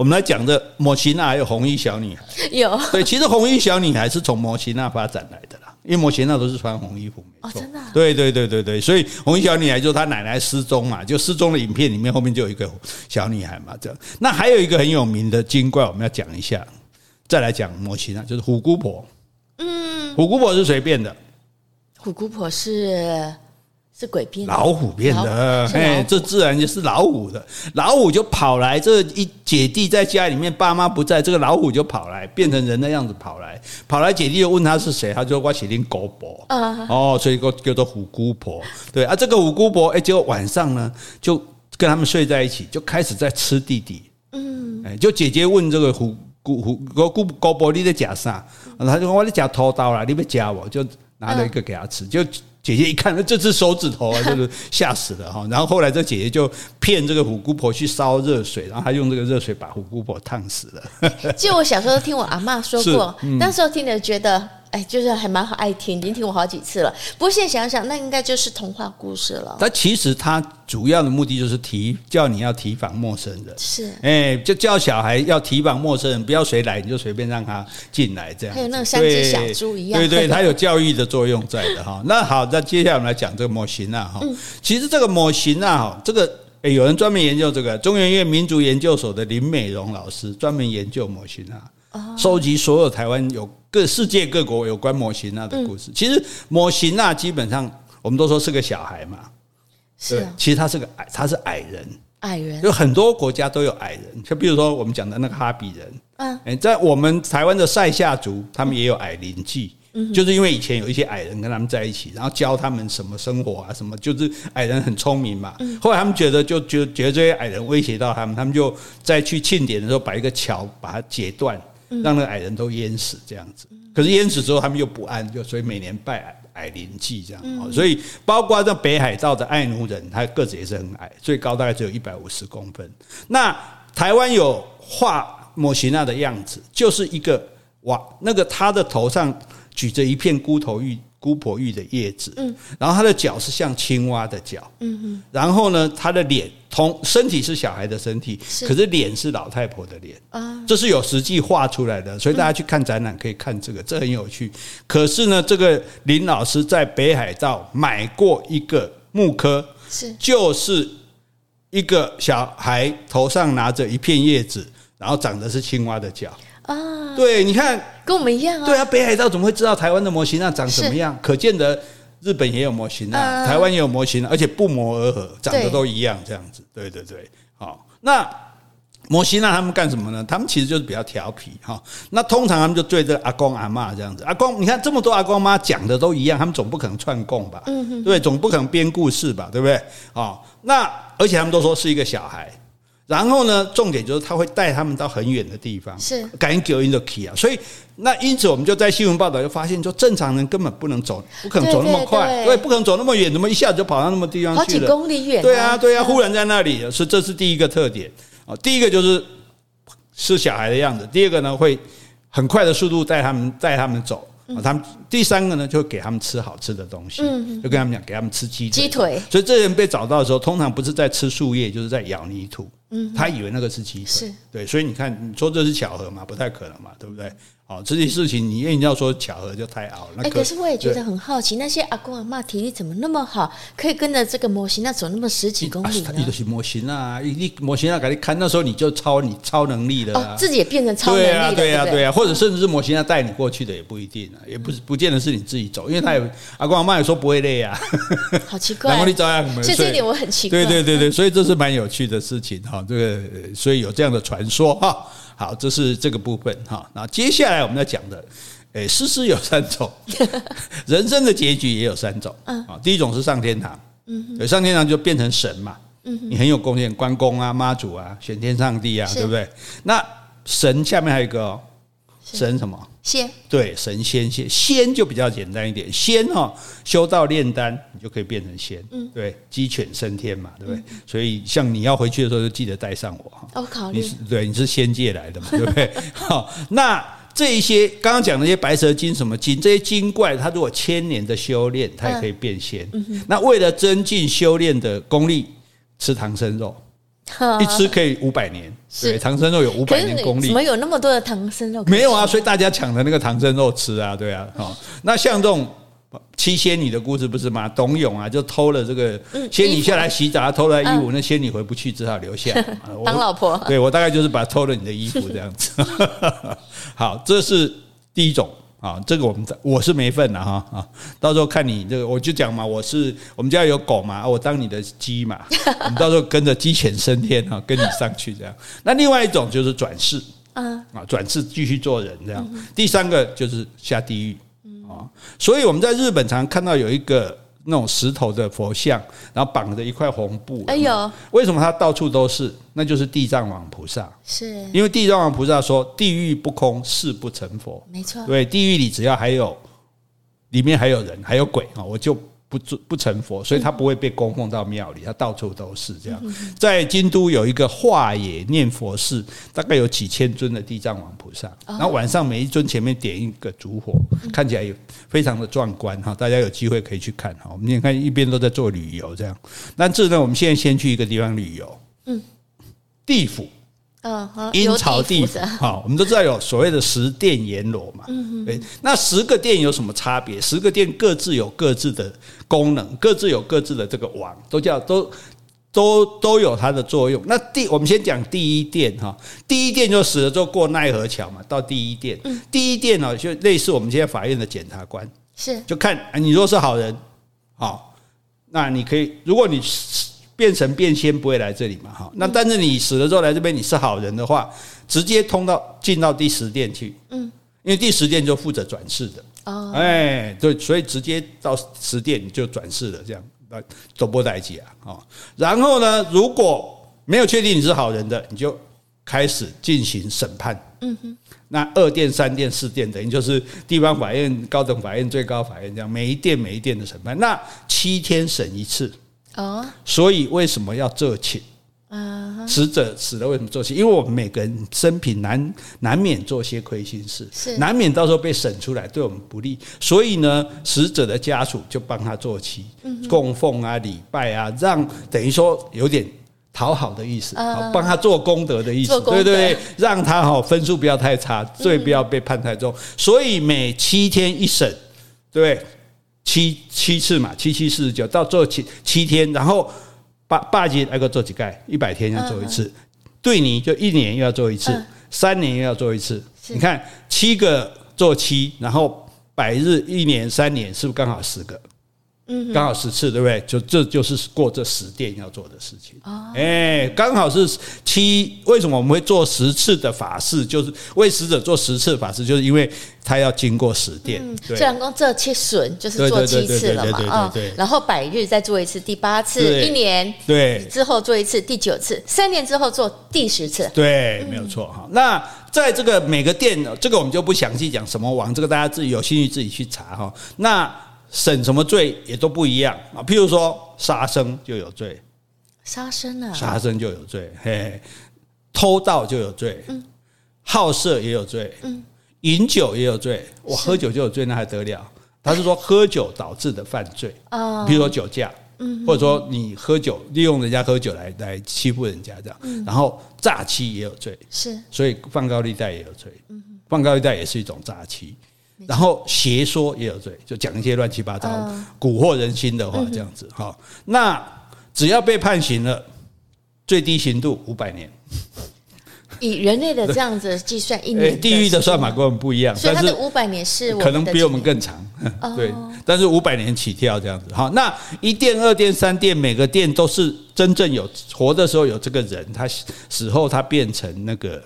我们来讲的摩西娜还有红衣小女孩，有对，其实红衣小女孩是从摩西娜发展来的啦，因为摩西娜都是穿红衣服，没错，真的，对对对对对，所以红衣小女孩就是她奶奶失踪嘛，就失踪的影片里面后面就有一个小女孩嘛，这样。那还有一个很有名的精怪，我们要讲一下，再来讲摩西娜，就是虎姑婆。嗯，虎姑婆是谁变的？虎姑婆是。是鬼变的，老虎变的，哎，这自然就是老虎的。老虎就跑来，这一姐弟在家里面，爸妈不在，这个老虎就跑来，变成人的样子跑来，跑来姐弟就问他是谁，他就说我是恁姑婆，哦，所以个叫做虎姑婆。对啊，这个虎姑婆，哎，结果晚上呢，就跟他们睡在一起，就开始在吃弟弟。嗯，哎，就姐姐问这个虎姑虎姑姑姑婆你在吃啥？他就说我在吃土豆啦，你别夹我，就拿了一个给他吃，就。姐姐一看，那这只手指头啊，就是吓死了哈。然后后来这姐姐就骗这个虎姑婆去烧热水，然后她用这个热水把虎姑婆烫死了。就我小时候听我阿嬷说过，那时候听着觉得。哎，就是还蛮好爱听，已经听过好几次了。不过现在想想，那应该就是童话故事了。但其实它主要的目的就是提叫你要提防陌生人，是哎，就叫小孩要提防陌生人，不要谁来你就随便让他进来这样。还有那种三只小猪一样，对对，它有教育的作用在的哈。那好，那接下来我们来讲这个模型啊哈。其实这个模型啊哈，这个哎有人专门研究这个，中研院民族研究所的林美荣老师专门研究模型啊，收集所有台湾有。各世界各国有关摩西娜的故事，其实摩西娜基本上我们都说是个小孩嘛，是，其实他是个矮，他是矮人，矮人，有很多国家都有矮人，就比如说我们讲的那个哈比人，嗯，在我们台湾的塞夏族，他们也有矮灵祭，就是因为以前有一些矮人跟他们在一起，然后教他们什么生活啊，什么，就是矮人很聪明嘛，后来他们觉得就就觉得这些矮人威胁到他们，他们就在去庆典的时候把一个桥把它截断。让那个矮人都淹死这样子，可是淹死之后他们又不安，就所以每年拜矮矮灵祭这样。所以包括在北海道的爱奴人，他个子也是很矮，最高大概只有一百五十公分。那台湾有画摩西娜的样子，就是一个哇，那个他的头上举着一片孤头玉。姑婆芋的叶子，嗯，然后他的脚是像青蛙的脚，嗯嗯，然后呢，他的脸同身体是小孩的身体，可是脸是老太婆的脸。啊，这是有实际画出来的，所以大家去看展览可以看这个，这很有趣。可是呢，这个林老师在北海道买过一个木刻，是。就是一个小孩头上拿着一片叶子，然后长的是青蛙的脚。啊，对，你看，跟我们一样啊。对啊，北海道怎么会知道台湾的模型啊长什么样？可见得日本也有模型啊，台湾也有摩西娜，而且不谋而合，长得都一样，这样子。对对对，好，那摩西娜他们干什么呢？他们其实就是比较调皮哈。那通常他们就对着阿公阿妈这样子。阿公，你看这么多阿公阿嬷讲的都一样，他们总不可能串供吧？对，总不可能编故事吧？对不对？啊，那而且他们都说是一个小孩。然后呢，重点就是他会带他们到很远的地方，是赶紧给 in the key 啊。所以那因此我们就在新闻报道就发现，说正常人根本不能走，不可能走那么快，对，对，对，对，不可能走那么远，怎么一下子就跑到那么地方去了？好几公里远。对啊，对啊，忽然在那里，所以这是第一个特点啊。第一个就是。是小孩的样子。第二个呢，会很快的速度带他们带他们走啊。他们第三个呢，就给他们吃好吃的东西，就跟他们讲，给他们吃鸡鸡腿。所以这人被找到的时候，通常不是在吃树叶，就是在咬泥土。他以为那个是鸡腿，对。所以你看，你说这是巧合吗？不太可能嘛，对不对？哦，这些事情你硬要说巧合就太拗了。哎，可是我也觉得很好奇，那些阿公阿嬷体力怎么那么好，可以跟着这个模型那走那么十几公里呢？你就是模型啊，你摩西娜给你看，那时候你就超你超能力的，哦，自己也变成超能力了，对呀，对呀，对呀，或者甚至是模型要带你过去的也不一定啊，也不是不见得是你自己走，因为他有阿公阿妈也说不会累啊，好奇怪，然后你照样，这这一点我很奇怪，对对对对，所以这是蛮有趣的事情哈，这个所以有这样的传说哈。好，这是这个部分哈。那接下来我们要讲的，诶，诗诗有三种，人生的结局也有三种。啊，第一种是上天堂，嗯，上天堂就变成神嘛，嗯，你很有贡献，关公啊、妈祖啊、玄天上帝啊，对不对？那神下面还有一个神什么？仙。对，神仙仙仙就比较简单一点，仙哈，修道炼丹，你就可以变成仙。嗯，对，鸡犬升天嘛，对不对？所以像你要回去的时候，就记得带上我哈。我考虑。你是对，你是仙界来的嘛，对不对？好，那这一些刚刚讲那些白蛇精什么精，这些精怪，它如果千年的修炼，它也可以变仙。那为了增进修炼的功力，吃唐僧肉。一吃可以五百年，对，唐僧肉有五百年功力。怎么有那么多的唐僧肉？没有啊，所以大家抢着那个唐僧肉吃啊，对啊，好。那像这种七仙女的故事不是吗？董永啊，就偷了这个仙女下来洗澡，偷了衣服，那仙女回不去，只好留下 当老婆。对，我大概就是把偷了你的衣服这样子。好，这是第一种。啊，这个我们我是没份的哈啊，到时候看你这个，我就讲嘛，我是我们家有狗嘛，我当你的鸡嘛，我们到时候跟着鸡犬升天哈，跟你上去这样。那另外一种就是转世，啊，转世继续做人这样。第三个就是下地狱啊，所以我们在日本常常看到有一个。那种石头的佛像，然后绑着一块红布。哎呦，为什么它到处都是？那就是地藏王菩萨。是，因为地藏王菩萨说：“地狱不空，誓不成佛。”没错，对，地狱里只要还有，里面还有人，还有鬼啊，我就。不不成佛，所以他不会被供奉到庙里，他到处都是这样。在京都有一个化野念佛寺，大概有几千尊的地藏王菩萨，然后晚上每一尊前面点一个烛火，看起来也非常的壮观哈。大家有机会可以去看哈。我们你看一边都在做旅游这样，但是呢，我们现在先去一个地方旅游，嗯，地府。嗯，阴曹地府，好，我们都知道有所谓的十殿阎罗嘛，嗯对，那十个殿有什么差别？十个殿各自有各自的功能，各自有各自的这个王，都叫都都都有它的作用。那第我们先讲第一殿哈，第一殿就死了之后过奈何桥嘛，到第一殿，第一殿呢就类似我们现在法院的检察官，是就看你若是好人，好，那你可以，如果你。变成变仙不会来这里嘛？哈，那但是你死了之后来这边，你是好人的话，直接通到进到第十殿去。嗯，因为第十殿就负责转世的。哦，哎，对，所以直接到十殿你就转世了，这样那都不待见啊。哦然后呢，如果没有确定你是好人的，你就开始进行审判。嗯哼，那二殿、三殿、四殿等于就是地方法院、高等法院、最高法院这样，每一殿每一殿的审判，那七天审一次。哦，所以为什么要做情？啊，死者死了为什么做情？因为我们每个人生平难难免做些亏心事，是。难免到时候被审出来对我们不利，所以呢，死者的家属就帮他做七，供奉啊、礼拜啊，让等于说有点讨好的意思，帮他做功德的意思，对对对，让他哈分数不要太差，罪不要被判太重，所以每七天一审，对。七七次嘛，七七四十九，到做七七天，然后八八级那个做几盖，一百天要做一次，对你就一年又要做一次，三年又要做一次。你看七个做七，然后百日一年三年，是不是刚好十个？嗯，刚好十次，对不对？就这就是过这十殿要做的事情。哦，哎，刚好是七。为什么我们会做十次的法事？就是为死者做十次法事，就是因为他要经过十殿。嗯，虽然说这七损就是做七次了嘛，啊，然后百日再做一次，第八次，一年对之后做一次，第九次，三年之后做第十次。对，没有错哈。那在这个每个殿，这个我们就不详细讲什么王，这个大家自己有兴趣自己去查哈。那审什么罪也都不一样。啊，譬如说杀生就有罪，杀生啊，杀生就有罪，嘿，偷盗就有罪，嗯，好色也有罪，嗯，饮酒也有罪，我，喝酒就有罪，那还得了？他是说 喝酒导致的犯罪。啊，比如说酒驾，嗯，或者说你喝酒利用人家喝酒来来欺负人家这样，然后诈欺也有罪，是，所以放高利贷也有罪，嗯，放高利贷也是一种诈欺。然后邪说也有罪，就讲一些乱七八糟、蛊惑人心的话，这样子哈。那只要被判刑了，最低刑度五百年。以人类的这样子计算，一年 地狱的算法跟我们不一样，所以他的五百年是可能比我们更长。对，但是五百年起跳这样子哈。那一殿、二殿、三殿，每个殿都是真正有活的时候有这个人，他死后他变成那个。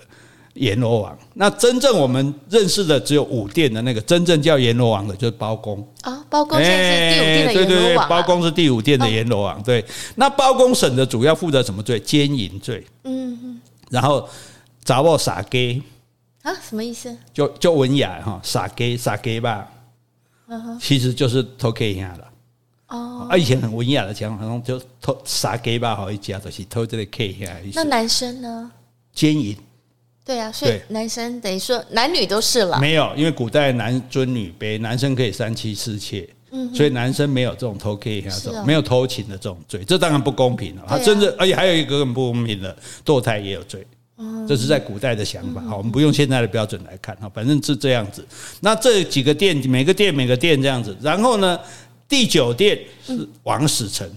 阎罗王，那真正我们认识的只有五殿的那个真正叫阎罗王的，就是包公啊。包公现在是第五殿的阎罗王。对对对，包公是第五殿的阎罗王。对，那包公审的主要负责什么罪？奸淫罪。嗯嗯。然后查某撒鸡啊，什么意思？就就文雅哈，傻给傻给吧。其实就是偷 K 一下了。哦。啊，以前很文雅的讲，好像就偷傻给吧，好一家都是偷这个 K 一下。那男生呢？奸淫。对啊，所以男生等于说男女都是了。没有，因为古代男尊女卑，男生可以三妻四妾，嗯，所以男生没有这种偷 K 这种没有偷情的这种罪，这当然不公平了。他甚至而且还有一个很不公平的，堕胎也有罪，这是在古代的想法。好，我们不用现在的标准来看哈，反正是这样子。那这几个殿，每个殿每个殿这样子，然后呢，第九殿是王死城，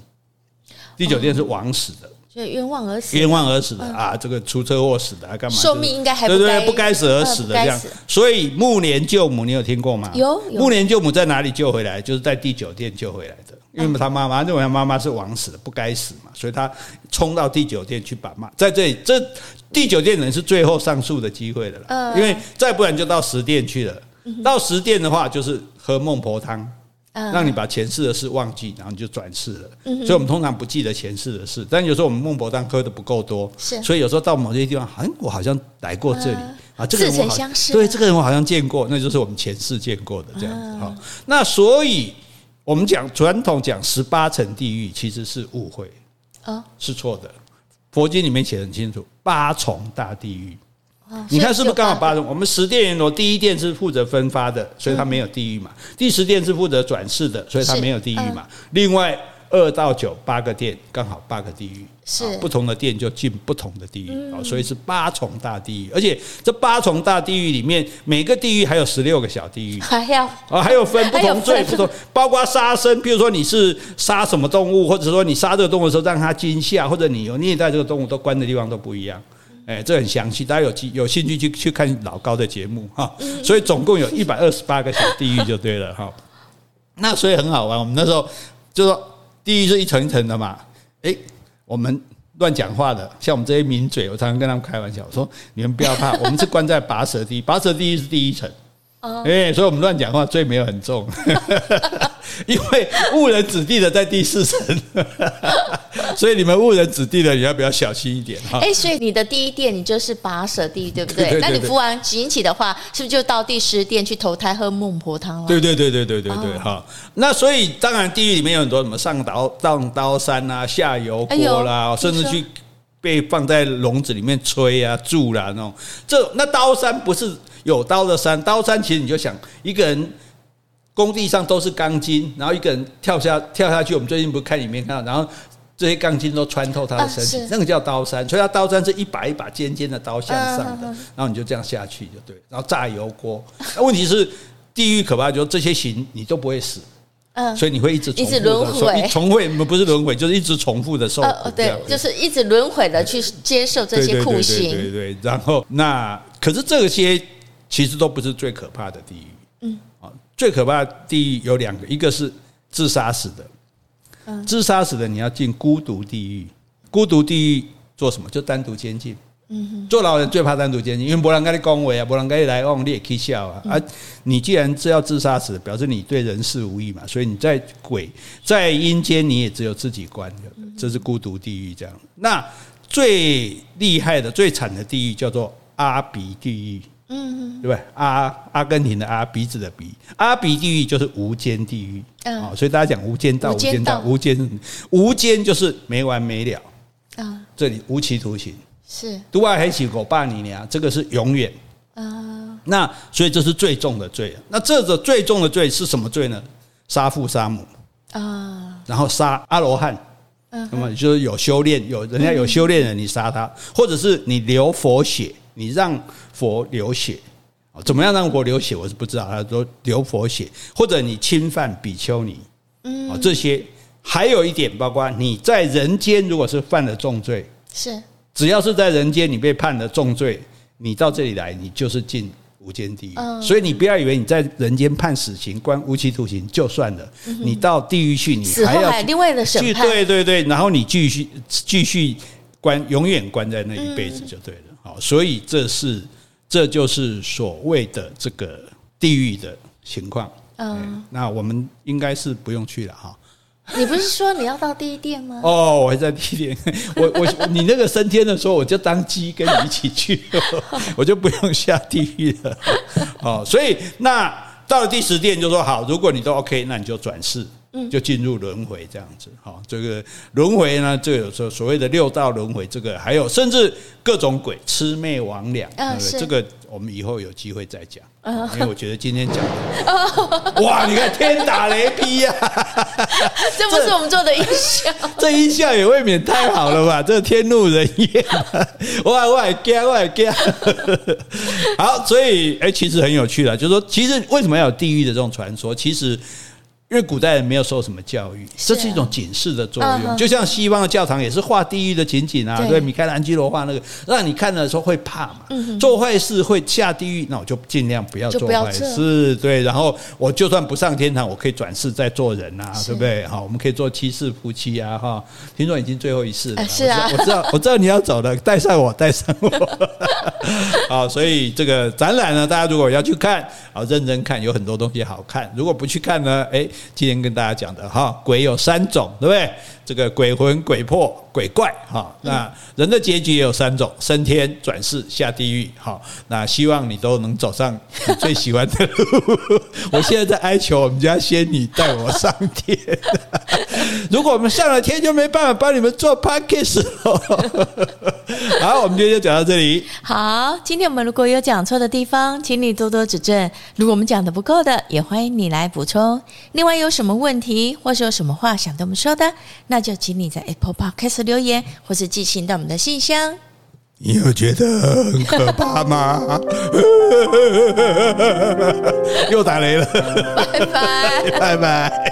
第九殿是王死的。冤枉而死，冤枉而死的啊！这个出车祸死的，还干嘛？寿命应该还对对，不该死而死的这样。所以木莲救母，你有听过吗？有。目连救母在哪里救回来？就是在第九殿救回来的，因为他妈妈认为他妈妈是枉死的，不该死嘛，所以他冲到第九殿去把妈在这里。这第九殿人是最后上诉的机会的了，因为再不然就到十殿去了。到十殿的话，就是喝孟婆汤。让你把前世的事忘记，然后你就转世了。所以，我们通常不记得前世的事，但有时候我们孟婆汤喝的不够多，所以有时候到某些地方，好像我好像来过这里啊，这个人我好像对这个人我好像见过，那就是我们前世见过的这样子哈。那所以我们讲传统讲十八层地狱，其实是误会啊，是错的。佛经里面写得很清楚，八重大地狱。你看是不是刚好八种？我们十殿阎罗第一殿是负责分发的，所以它没有地狱嘛。第十殿是负责转世的，所以它没有地狱嘛。另外二到九八个殿刚好八个地狱，是不同的殿就进不同的地狱啊，所以是八重大地狱。而且这八重大地狱里面，每个地狱还有十六个小地狱，还要啊，还有分不同罪不同，包括杀生，比如说你是杀什么动物，或者说你杀这个动物的时候让它惊吓，或者你有虐待这个动物，都关的地方都不一样。哎，这很详细，大家有机有兴趣去去看老高的节目哈。所以总共有一百二十八个小地狱就对了哈。那所以很好玩，我们那时候就说地狱是一层一层的嘛。哎，我们乱讲话的，像我们这些名嘴，我常常跟他们开玩笑，我说你们不要怕，我们是关在拔舌地狱，拔舌地狱是第一层。哎，所以我们乱讲话，罪没有很重，因为误人子弟的在第四层，所以你们误人子弟的，你要比较小心一点哈？哎，所以你的第一殿你就是拔舌地狱，对不对？那你服完刑期的话，是不是就到第十殿去投胎喝孟婆汤了？对对对对对对对哈。那所以当然地狱里面有很多什么上刀上刀山啊，下油锅啦，甚至去被放在笼子里面吹啊、住啦那种。这那刀山不是？有刀的山，刀山其实你就想一个人工地上都是钢筋，然后一个人跳下跳下去。我们最近不是看里面看到，然后这些钢筋都穿透他的身体，那个叫刀山。所以，他刀山是一把一把尖尖的刀向上的，然后你就这样下去就对。然后炸油锅，那问题是地狱可怕，就是这些刑你都不会死，嗯，所以你会一直重复的轮回，重复不是轮回，就是一直重复的受苦，对，就是一直轮回的去接受这些酷刑，对对。然后那可是这些。其实都不是最可怕的地狱，嗯，啊，最可怕的地狱有两个，一个是自杀死的，自杀死的你要进孤独地狱，孤独地狱做什么？就单独监禁。嗯，坐牢人最怕单独监禁，因为没人跟你恭维啊，没人跟你来往，你也可以笑啊。啊，你既然是要自杀死，表示你对人事无益嘛，所以你在鬼在阴间，你也只有自己关，这是孤独地狱这样。那最厉害的、最惨的地狱叫做阿鼻地狱，嗯，对不对？阿阿根廷的阿鼻子的鼻，阿鼻地狱就是无间地狱啊。所以大家讲无间道，无间道，无间无间就是没完没了啊。这里无期徒刑。是，独爱黑起狗霸你娘，这个是永远啊。那所以这是最重的罪。那这个最重的罪是什么罪呢？杀父杀母啊，然后杀阿罗汉。嗯，那么就是有修炼，有人家有修炼人，你杀他，或者是你流佛血，你让佛流血。怎么样让佛流血？我是不知道。他说流佛血，或者你侵犯比丘尼，嗯，这些还有一点，包括你在人间如果是犯了重罪，是。只要是在人间，你被判了重罪，你到这里来，你就是进无间地狱。所以你不要以为你在人间判死刑、关无期徒刑就算了，你到地狱去，你还要另外的审判。对对对，然后你继续继续关，永远关在那一辈子就对了。好，所以这是这就是所谓的这个地狱的情况。嗯，那我们应该是不用去了哈。你不是说你要到第一殿吗？哦，我还在第一殿。我我你那个升天的时候，我就当鸡跟你一起去，我就不用下地狱了。哦，所以那到了第十殿就说好，如果你都 OK，那你就转世。就进入轮回这样子，好，这个轮回呢，就有时候所谓的六道轮回，这个还有甚至各种鬼魑魅魍魎，这个我们以后有机会再讲，因为我觉得今天讲的，哇，你看天打雷劈呀，这不是我们做的音效，这音效也未免太好了吧？这天怒人怨，哇，我还惊，我还惊，好，所以哎，其实很有趣了，就是说，其实为什么要有地狱的这种传说？其实。因为古代人没有受什么教育，这是一种警示的作用。就像西方的教堂也是画地狱的情景啊，对，米开朗基罗画那个，让你看的时候会怕嘛。做坏事会下地狱，那我就尽量不要做坏事。对，然后我就算不上天堂，我可以转世再做人啊，对不对？好，我们可以做七世夫妻啊，哈。听说已经最后一世了，是啊，我知道，我知道 你要走了，带上我，带上我。好，所以这个展览呢，大家如果要去看，好认真看，有很多东西好看。如果不去看呢，哎。今天跟大家讲的哈，鬼有三种，对不对？这个鬼魂、鬼魄、鬼怪哈。那人的结局也有三种：升天、转世、下地狱。哈，那希望你都能走上你最喜欢的路。我现在在哀求我们家仙女带我上天。如果我们上了天，就没办法帮你们做 podcast 好，我们今天就讲到这里。好，今天我们如果有讲错的地方，请你多多指正。如果我们讲的不够的，也欢迎你来补充。另外，有什么问题，或是有什么话想对我们说的，那就请你在 Apple Podcast 留言，或是寄信到我们的信箱。你有觉得很可怕吗？又打雷了，拜拜，拜拜。